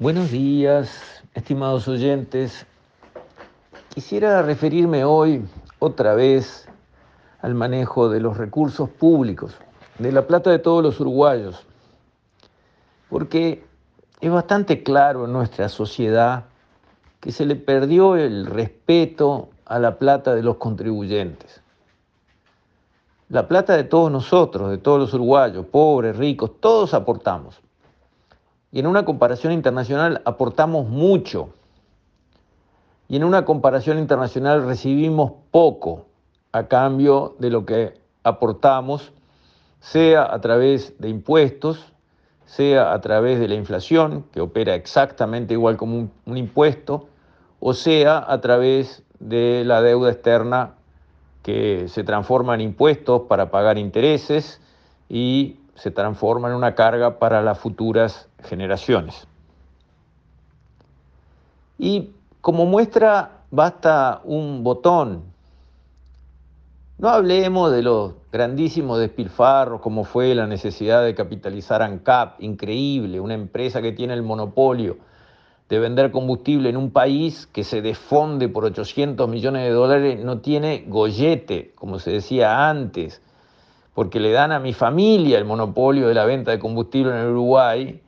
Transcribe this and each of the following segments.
Buenos días, estimados oyentes. Quisiera referirme hoy otra vez al manejo de los recursos públicos, de la plata de todos los uruguayos, porque es bastante claro en nuestra sociedad que se le perdió el respeto a la plata de los contribuyentes. La plata de todos nosotros, de todos los uruguayos, pobres, ricos, todos aportamos y en una comparación internacional aportamos mucho. Y en una comparación internacional recibimos poco a cambio de lo que aportamos, sea a través de impuestos, sea a través de la inflación, que opera exactamente igual como un, impuesto, o sea a través de la deuda externa que se transforma en impuestos para pagar intereses y se transforma en una carga para las futuras generaciones. Y como muestra basta un botón. No hablemos de los grandísimos despilfarros como fue la necesidad de capitalizar ANCAP, increíble, una empresa que tiene el monopolio de vender combustible en un país que se desfonde por 800 millones de dólares, no tiene gollete, como se decía antes porque le dan a mi familia el monopolio de la venta de combustible en el Uruguay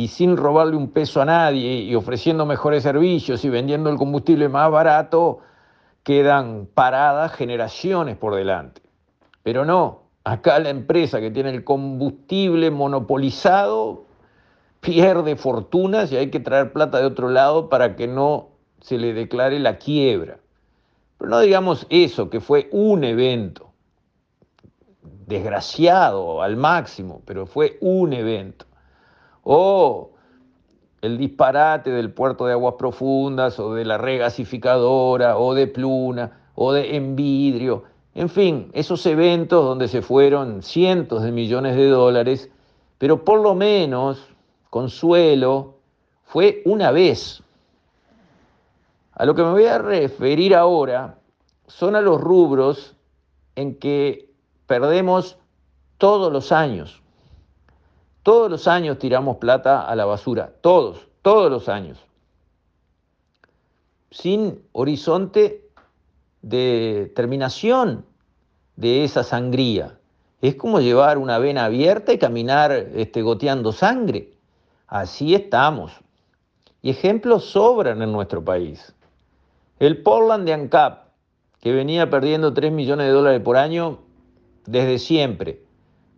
y sin robarle un peso a nadie y ofreciendo mejores servicios y vendiendo el combustible más barato, quedan paradas generaciones por delante. Pero no, acá la empresa que tiene el combustible monopolizado pierde fortunas y hay que traer plata de otro lado para que no se le declare la quiebra. Pero no digamos eso, que fue un evento desgraciado al máximo, pero fue un evento. O el disparate del puerto de aguas profundas, o de la regasificadora, o de Pluna, o de Envidrio, en fin, esos eventos donde se fueron cientos de millones de dólares, pero por lo menos, consuelo, fue una vez. A lo que me voy a referir ahora son a los rubros en que perdemos todos los años. Todos los años tiramos plata a la basura, todos, todos los años. Sin horizonte de terminación de esa sangría. Es como llevar una vena abierta y caminar este, goteando sangre. Así estamos. Y ejemplos sobran en nuestro país. El Portland de ANCAP, que venía perdiendo 3 millones de dólares por año, desde siempre.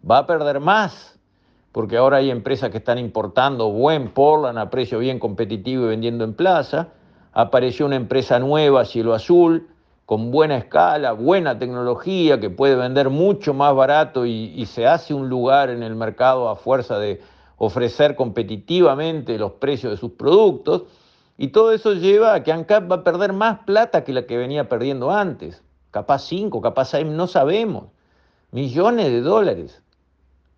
Va a perder más, porque ahora hay empresas que están importando buen Portland a precio bien competitivo y vendiendo en plaza. Apareció una empresa nueva, Cielo Azul, con buena escala, buena tecnología, que puede vender mucho más barato y, y se hace un lugar en el mercado a fuerza de ofrecer competitivamente los precios de sus productos. Y todo eso lleva a que ANCAP va a perder más plata que la que venía perdiendo antes. Capaz 5, capaz 6, no sabemos millones de dólares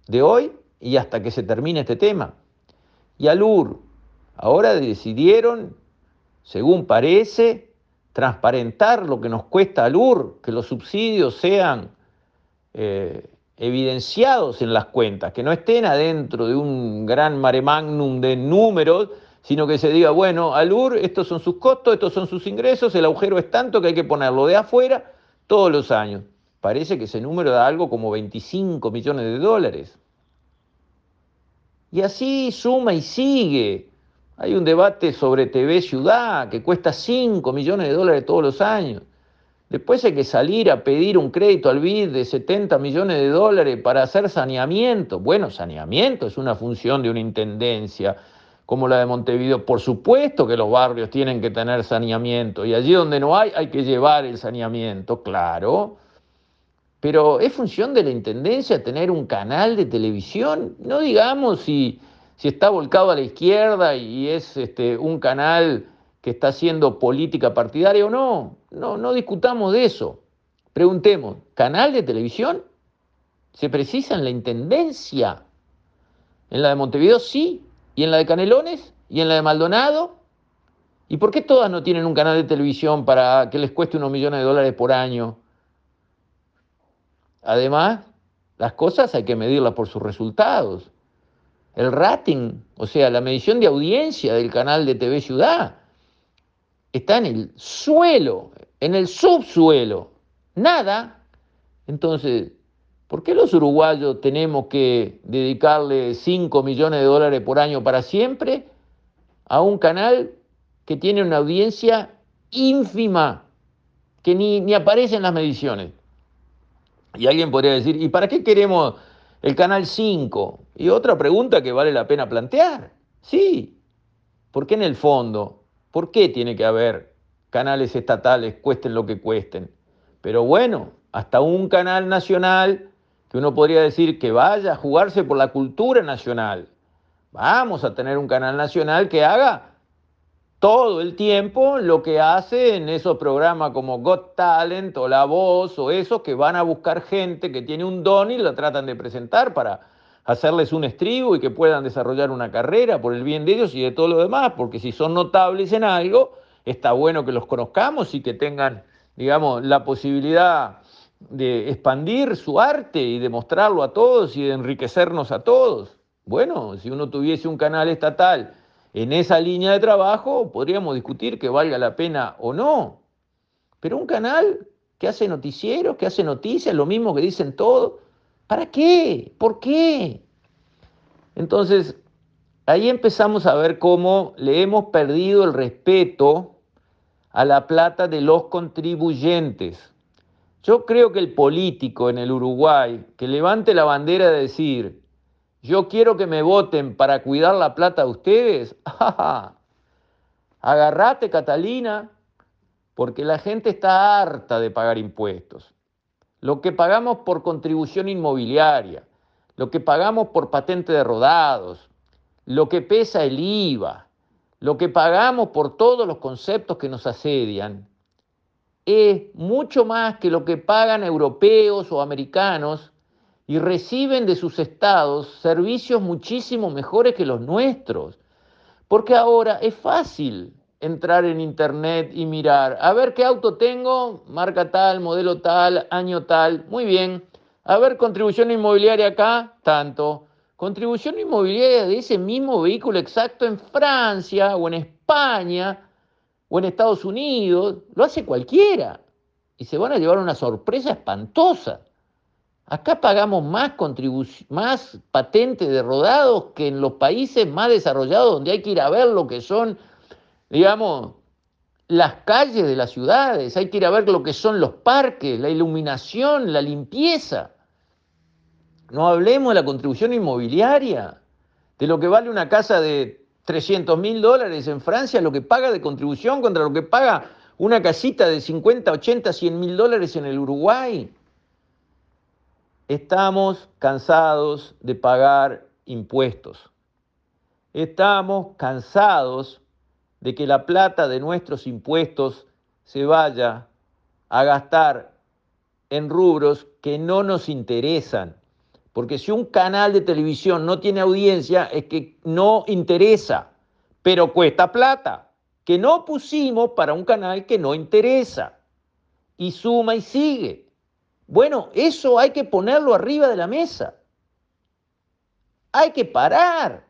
de hoy y hasta que se termine este tema. Y Alur, ahora decidieron, según parece, transparentar lo que nos cuesta Alur, que los subsidios sean eh, evidenciados en las cuentas, que no estén adentro de un gran mare magnum de números, sino que se diga, bueno, Alur, estos son sus costos, estos son sus ingresos, el agujero es tanto que hay que ponerlo de afuera todos los años parece que ese número da algo como 25 millones de dólares. Y así suma y sigue. Hay un debate sobre TV Ciudad que cuesta 5 millones de dólares todos los años. Después hay que salir a pedir un crédito al BID de 70 millones de dólares para hacer saneamiento. Bueno, saneamiento es una función de una intendencia como la de Montevideo. Por supuesto que los barrios tienen que tener saneamiento y allí donde no hay hay que llevar el saneamiento, claro. Pero es función de la Intendencia tener un canal de televisión, no digamos si, está volcado a la izquierda y es este, un canal que está haciendo política partidaria o no. No, no discutamos de eso. Preguntemos, ¿canal de televisión? ¿Se precisa en la Intendencia? ¿En la de Montevideo sí? ¿Y en la de Canelones? ¿Y en la de Maldonado? ¿Y por qué todas no tienen un canal de televisión para que les cueste unos millones de dólares por año? Además, las cosas hay que medirlas por sus resultados. el rating, o sea, la medición de audiencia del canal de TV Ciudad, está en el suelo, en el subsuelo, nada. Entonces, ¿por qué los uruguayos tenemos que dedicarle 5 millones de dólares por año para siempre a un canal que tiene una audiencia ínfima, que ni, ni aparece en las mediciones? Y alguien podría decir, ¿y para qué queremos el Canal 5? Y otra pregunta que vale la pena plantear. Sí, ¿por qué en el fondo? ¿Por qué tiene que haber canales estatales, cuesten lo que cuesten? Pero bueno, hasta un canal nacional que uno podría decir que vaya a jugarse por la cultura nacional. Vamos a tener un canal nacional que haga todo el tiempo lo que hace en esos programas como Got Talent o La Voz o esos que van a buscar gente que tiene un don y la tratan de presentar para hacerles un estribo y que puedan desarrollar una carrera por el bien de ellos y de todo lo demás, porque si son notables en algo, está bueno que los conozcamos y que tengan, digamos, la posibilidad de expandir su arte y de mostrarlo a todos y de enriquecernos a todos. Bueno, si uno tuviese un canal estatal, en esa línea de trabajo podríamos discutir que valga la pena o no. Pero un canal que hace noticieros, que hace noticias, lo mismo que dicen todos, ¿para qué? ¿Por qué? Entonces, ahí empezamos a ver cómo le hemos perdido el respeto a la plata de los contribuyentes. Yo creo que el político en el Uruguay que levante la bandera de decir, yo quiero que me voten para cuidar la plata de ustedes. Agarrate, Catalina, porque la gente está harta de pagar impuestos. Lo que pagamos por contribución inmobiliaria, lo que pagamos por patente de rodados, lo que pesa el IVA, lo que pagamos por todos los conceptos que nos asedian, es mucho más que lo que pagan europeos o americanos y reciben de sus estados servicios muchísimo mejores que los nuestros. Porque ahora es fácil entrar en internet y mirar, a ver qué auto tengo, marca tal, modelo tal, año tal, muy bien. A ver, contribución inmobiliaria acá, tanto. Contribución inmobiliaria de ese mismo vehículo exacto en Francia o en España o en Estados Unidos, lo hace cualquiera. Y se van a llevar una sorpresa espantosa. Acá pagamos más, más patentes de rodados que en los países más desarrollados, donde hay que ir a ver lo que son, digamos, las calles de las ciudades, hay que ir a ver lo que son los parques, la iluminación, la limpieza. No hablemos de la contribución inmobiliaria, de lo que vale una casa de 300 mil dólares en Francia, lo que paga de contribución contra lo que paga una casita de 50, 80, 100 mil dólares en el Uruguay. Estamos cansados de pagar impuestos. Estamos cansados de que la plata de nuestros impuestos se vaya a gastar en rubros que no nos interesan. Porque si un canal de televisión no tiene audiencia es que no interesa, pero cuesta plata, que no pusimos para un canal que no interesa. Y suma y sigue. Bueno, eso hay que ponerlo arriba de la mesa. Hay que parar.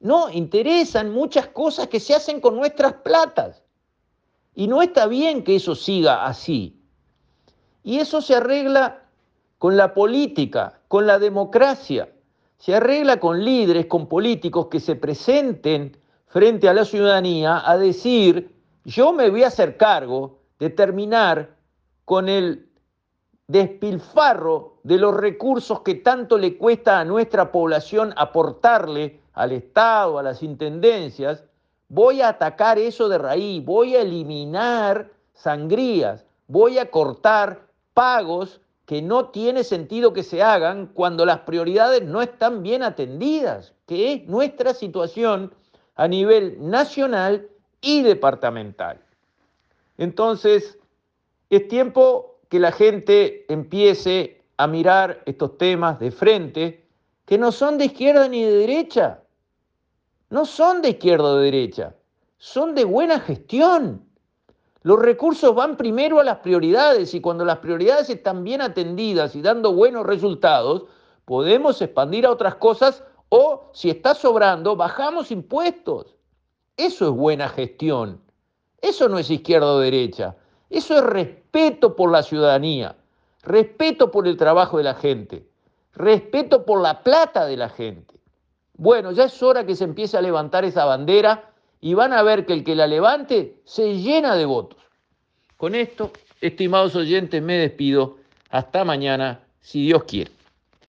No, interesan muchas cosas que se hacen con nuestras platas. Y no está bien que eso siga así. Y eso se arregla con la política, con la democracia. Se arregla con líderes, con políticos que se presenten frente a la ciudadanía a decir, yo me voy a hacer cargo de terminar con el despilfarro de los recursos que tanto le cuesta a nuestra población aportarle al Estado, a las intendencias, voy a atacar eso de raíz, voy a eliminar sangrías, voy a cortar pagos que no tiene sentido que se hagan cuando las prioridades no están bien atendidas, que es nuestra situación a nivel nacional y departamental. Entonces, es tiempo que la gente empiece a mirar estos temas de frente, que no son de izquierda ni de derecha, no son de izquierda o de derecha, son de buena gestión. Los recursos van primero a las prioridades y cuando las prioridades están bien atendidas y dando buenos resultados, podemos expandir a otras cosas O si está sobrando, bajamos impuestos. Eso es buena gestión. Eso no es izquierda o derecha. Eso es respeto por la ciudadanía, respeto por el trabajo de la gente, respeto por la plata de la gente. Bueno, ya es hora que se empiece a levantar esa bandera y van a ver que el que la levante se llena de votos. Con esto, estimados oyentes, me despido. Hasta mañana, si Dios quiere.